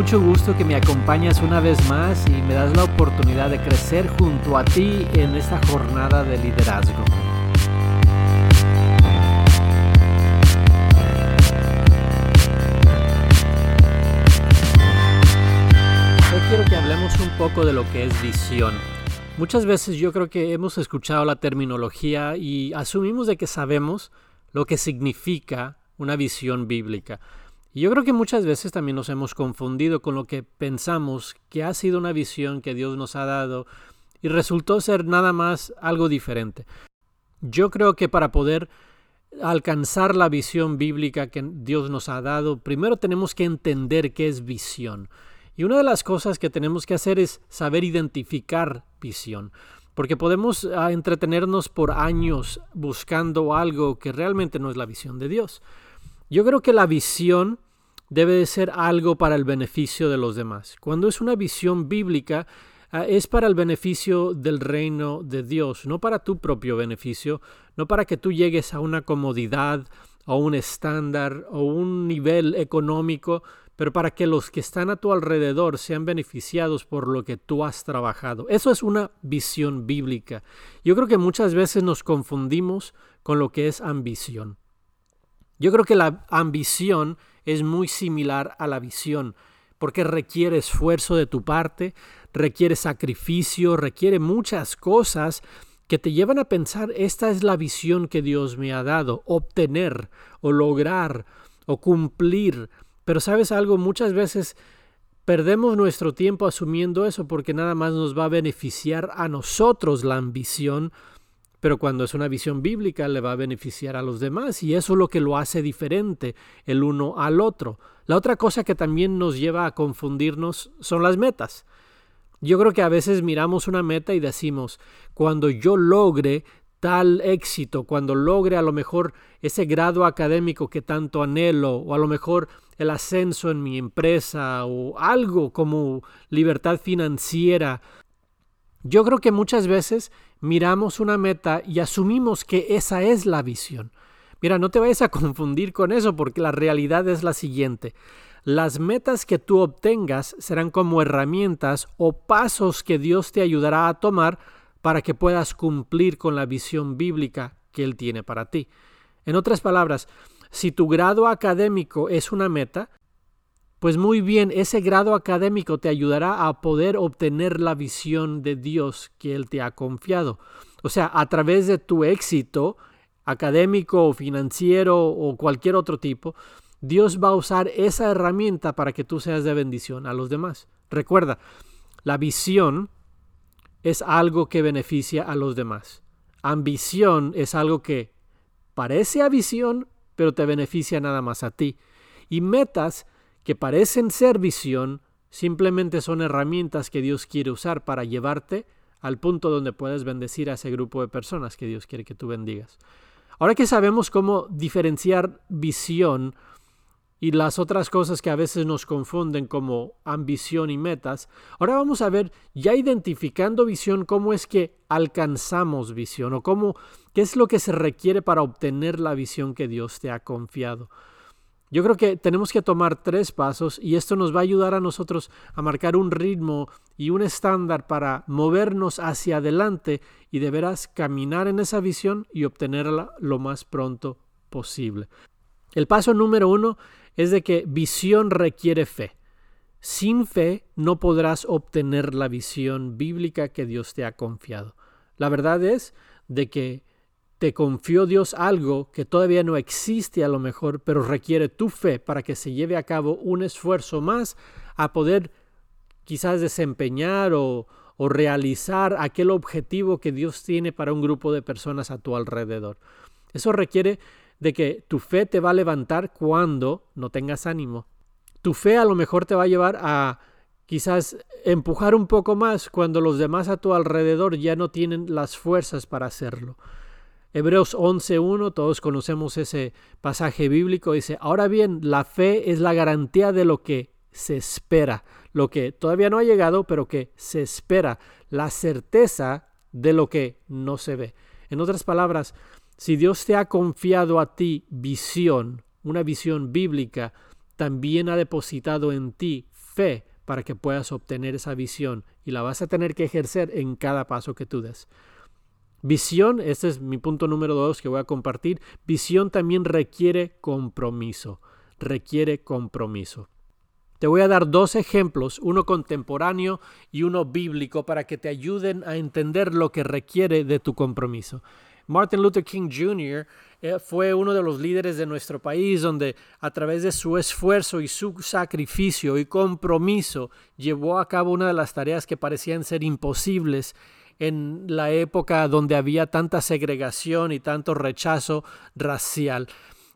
mucho gusto que me acompañes una vez más y me das la oportunidad de crecer junto a ti en esta jornada de liderazgo. Hoy quiero que hablemos un poco de lo que es visión. Muchas veces yo creo que hemos escuchado la terminología y asumimos de que sabemos lo que significa una visión bíblica. Y yo creo que muchas veces también nos hemos confundido con lo que pensamos que ha sido una visión que Dios nos ha dado y resultó ser nada más algo diferente. Yo creo que para poder alcanzar la visión bíblica que Dios nos ha dado, primero tenemos que entender qué es visión. Y una de las cosas que tenemos que hacer es saber identificar visión, porque podemos ah, entretenernos por años buscando algo que realmente no es la visión de Dios. Yo creo que la visión debe de ser algo para el beneficio de los demás. Cuando es una visión bíblica, ah, es para el beneficio del reino de Dios, no para tu propio beneficio, no para que tú llegues a una comodidad o un estándar o un nivel económico, pero para que los que están a tu alrededor sean beneficiados por lo que tú has trabajado. Eso es una visión bíblica. Yo creo que muchas veces nos confundimos con lo que es ambición. Yo creo que la ambición es muy similar a la visión, porque requiere esfuerzo de tu parte, requiere sacrificio, requiere muchas cosas que te llevan a pensar, esta es la visión que Dios me ha dado, obtener o lograr o cumplir. Pero sabes algo, muchas veces perdemos nuestro tiempo asumiendo eso porque nada más nos va a beneficiar a nosotros la ambición pero cuando es una visión bíblica le va a beneficiar a los demás y eso es lo que lo hace diferente el uno al otro. La otra cosa que también nos lleva a confundirnos son las metas. Yo creo que a veces miramos una meta y decimos, cuando yo logre tal éxito, cuando logre a lo mejor ese grado académico que tanto anhelo, o a lo mejor el ascenso en mi empresa, o algo como libertad financiera, yo creo que muchas veces miramos una meta y asumimos que esa es la visión. Mira, no te vayas a confundir con eso porque la realidad es la siguiente. Las metas que tú obtengas serán como herramientas o pasos que Dios te ayudará a tomar para que puedas cumplir con la visión bíblica que Él tiene para ti. En otras palabras, si tu grado académico es una meta, pues muy bien, ese grado académico te ayudará a poder obtener la visión de Dios que Él te ha confiado. O sea, a través de tu éxito académico o financiero o cualquier otro tipo, Dios va a usar esa herramienta para que tú seas de bendición a los demás. Recuerda, la visión es algo que beneficia a los demás. Ambición es algo que parece a visión, pero te beneficia nada más a ti. Y metas que parecen ser visión, simplemente son herramientas que Dios quiere usar para llevarte al punto donde puedes bendecir a ese grupo de personas que Dios quiere que tú bendigas. Ahora que sabemos cómo diferenciar visión y las otras cosas que a veces nos confunden como ambición y metas, ahora vamos a ver, ya identificando visión, cómo es que alcanzamos visión o cómo, qué es lo que se requiere para obtener la visión que Dios te ha confiado. Yo creo que tenemos que tomar tres pasos y esto nos va a ayudar a nosotros a marcar un ritmo y un estándar para movernos hacia adelante y de caminar en esa visión y obtenerla lo más pronto posible. El paso número uno es de que visión requiere fe. Sin fe no podrás obtener la visión bíblica que Dios te ha confiado. La verdad es de que te confió Dios algo que todavía no existe a lo mejor, pero requiere tu fe para que se lleve a cabo un esfuerzo más a poder quizás desempeñar o, o realizar aquel objetivo que Dios tiene para un grupo de personas a tu alrededor. Eso requiere de que tu fe te va a levantar cuando no tengas ánimo. Tu fe a lo mejor te va a llevar a quizás empujar un poco más cuando los demás a tu alrededor ya no tienen las fuerzas para hacerlo. Hebreos 11.1, todos conocemos ese pasaje bíblico, dice, ahora bien, la fe es la garantía de lo que se espera, lo que todavía no ha llegado, pero que se espera, la certeza de lo que no se ve. En otras palabras, si Dios te ha confiado a ti visión, una visión bíblica, también ha depositado en ti fe para que puedas obtener esa visión y la vas a tener que ejercer en cada paso que tú des. Visión, este es mi punto número dos que voy a compartir, visión también requiere compromiso, requiere compromiso. Te voy a dar dos ejemplos, uno contemporáneo y uno bíblico, para que te ayuden a entender lo que requiere de tu compromiso. Martin Luther King Jr. Eh, fue uno de los líderes de nuestro país donde a través de su esfuerzo y su sacrificio y compromiso llevó a cabo una de las tareas que parecían ser imposibles en la época donde había tanta segregación y tanto rechazo racial.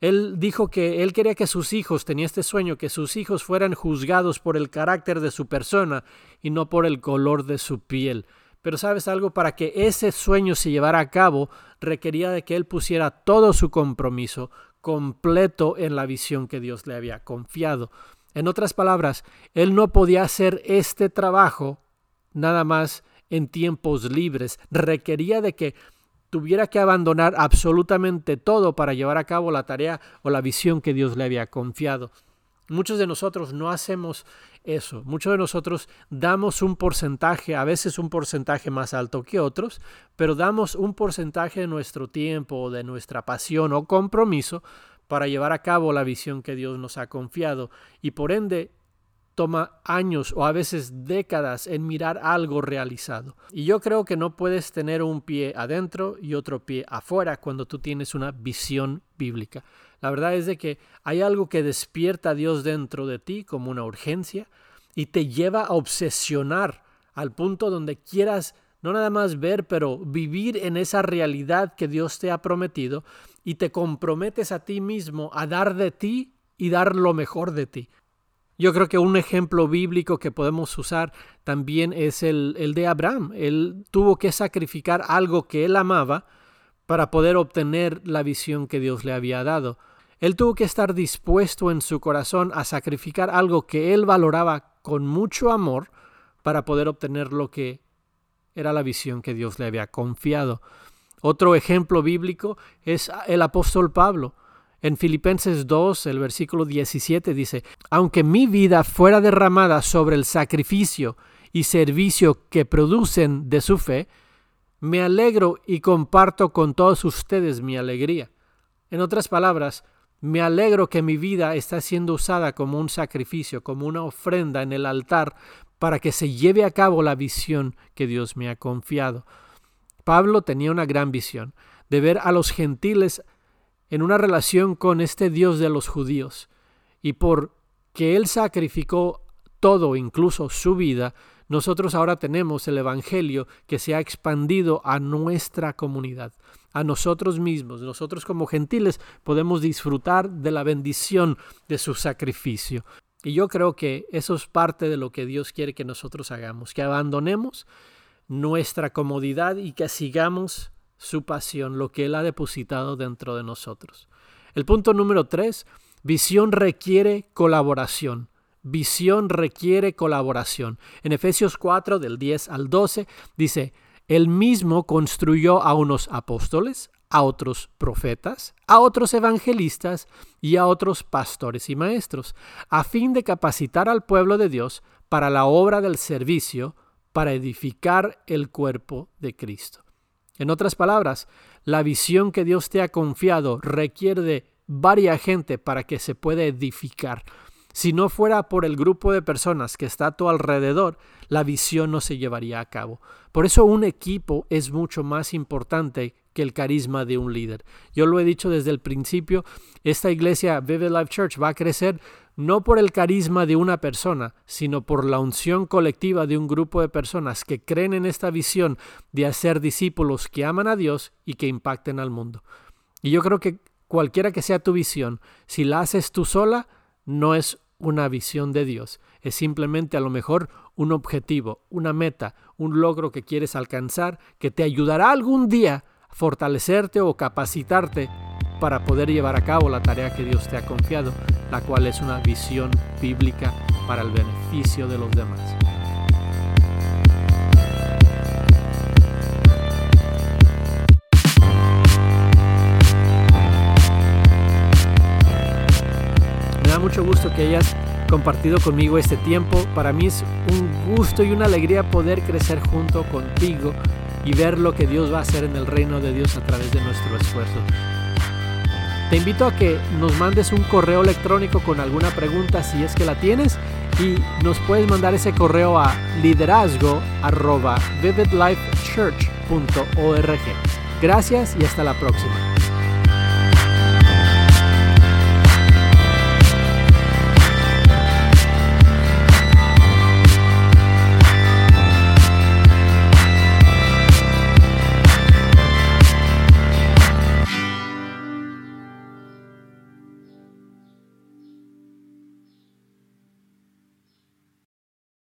Él dijo que él quería que sus hijos, tenía este sueño, que sus hijos fueran juzgados por el carácter de su persona y no por el color de su piel. Pero sabes algo, para que ese sueño se llevara a cabo, requería de que él pusiera todo su compromiso completo en la visión que Dios le había confiado. En otras palabras, él no podía hacer este trabajo nada más en tiempos libres. Requería de que tuviera que abandonar absolutamente todo para llevar a cabo la tarea o la visión que Dios le había confiado. Muchos de nosotros no hacemos eso. Muchos de nosotros damos un porcentaje, a veces un porcentaje más alto que otros, pero damos un porcentaje de nuestro tiempo, de nuestra pasión o compromiso para llevar a cabo la visión que Dios nos ha confiado. Y por ende toma años o a veces décadas en mirar algo realizado. Y yo creo que no puedes tener un pie adentro y otro pie afuera cuando tú tienes una visión bíblica. La verdad es de que hay algo que despierta a Dios dentro de ti como una urgencia y te lleva a obsesionar al punto donde quieras no nada más ver, pero vivir en esa realidad que Dios te ha prometido y te comprometes a ti mismo a dar de ti y dar lo mejor de ti. Yo creo que un ejemplo bíblico que podemos usar también es el, de Abraham. Él tuvo que sacrificar algo que él amaba para poder obtener la visión que Dios le había dado. Él tuvo que estar dispuesto en su corazón a sacrificar algo que él valoraba con mucho amor para poder obtener lo que era la visión que Dios le había confiado. Otro ejemplo bíblico es el apóstol Pablo. En Filipenses 2, el versículo 17 dice, aunque mi vida fuera derramada sobre el sacrificio y servicio que producen de su fe, me alegro y comparto con todos ustedes mi alegría. En otras palabras, me alegro que mi vida está siendo usada como un sacrificio, como una ofrenda en el altar para que se lleve a cabo la visión que Dios me ha confiado. Pablo tenía una gran visión de ver a los gentiles en una relación con este Dios de los judíos. Y por que Él sacrificó todo, incluso su vida, nosotros ahora tenemos el Evangelio que se ha expandido a nuestra comunidad, a nosotros mismos. Nosotros como gentiles podemos disfrutar de la bendición de su sacrificio. Y yo creo que eso es parte de lo que Dios quiere que nosotros hagamos, que abandonemos nuestra comodidad y que sigamos su pasión, lo que Él ha depositado dentro de nosotros. El punto número tres, visión requiere colaboración. Visión requiere colaboración. En Efesios 4, del 10 al 12, dice, Él mismo construyó a unos apóstoles, a otros profetas, a otros evangelistas y a otros pastores y maestros, a fin de capacitar al pueblo de Dios para la obra del servicio, para edificar el cuerpo de Cristo. En otras palabras, la visión que Dios te ha confiado requiere de varia gente para que se pueda edificar. Si no fuera por el grupo de personas que está a tu alrededor, la visión no se llevaría a cabo. Por eso un equipo es mucho más importante que el carisma de un líder. Yo lo he dicho desde el principio, esta iglesia Vivid Life Church va a crecer no por el carisma de una persona, sino por la unción colectiva de un grupo de personas que creen en esta visión de hacer discípulos que aman a Dios y que impacten al mundo. Y yo creo que cualquiera que sea tu visión, si la haces tú sola, no es una visión de Dios, es simplemente a lo mejor un objetivo, una meta, un logro que quieres alcanzar que te ayudará algún día a fortalecerte o capacitarte para poder llevar a cabo la tarea que Dios te ha confiado, la cual es una visión bíblica para el beneficio de los demás. Me da mucho gusto que hayas compartido conmigo este tiempo. Para mí es un gusto y una alegría poder crecer junto contigo y ver lo que Dios va a hacer en el reino de Dios a través de nuestro esfuerzo. Te invito a que nos mandes un correo electrónico con alguna pregunta si es que la tienes y nos puedes mandar ese correo a liderazgo Gracias y hasta la próxima.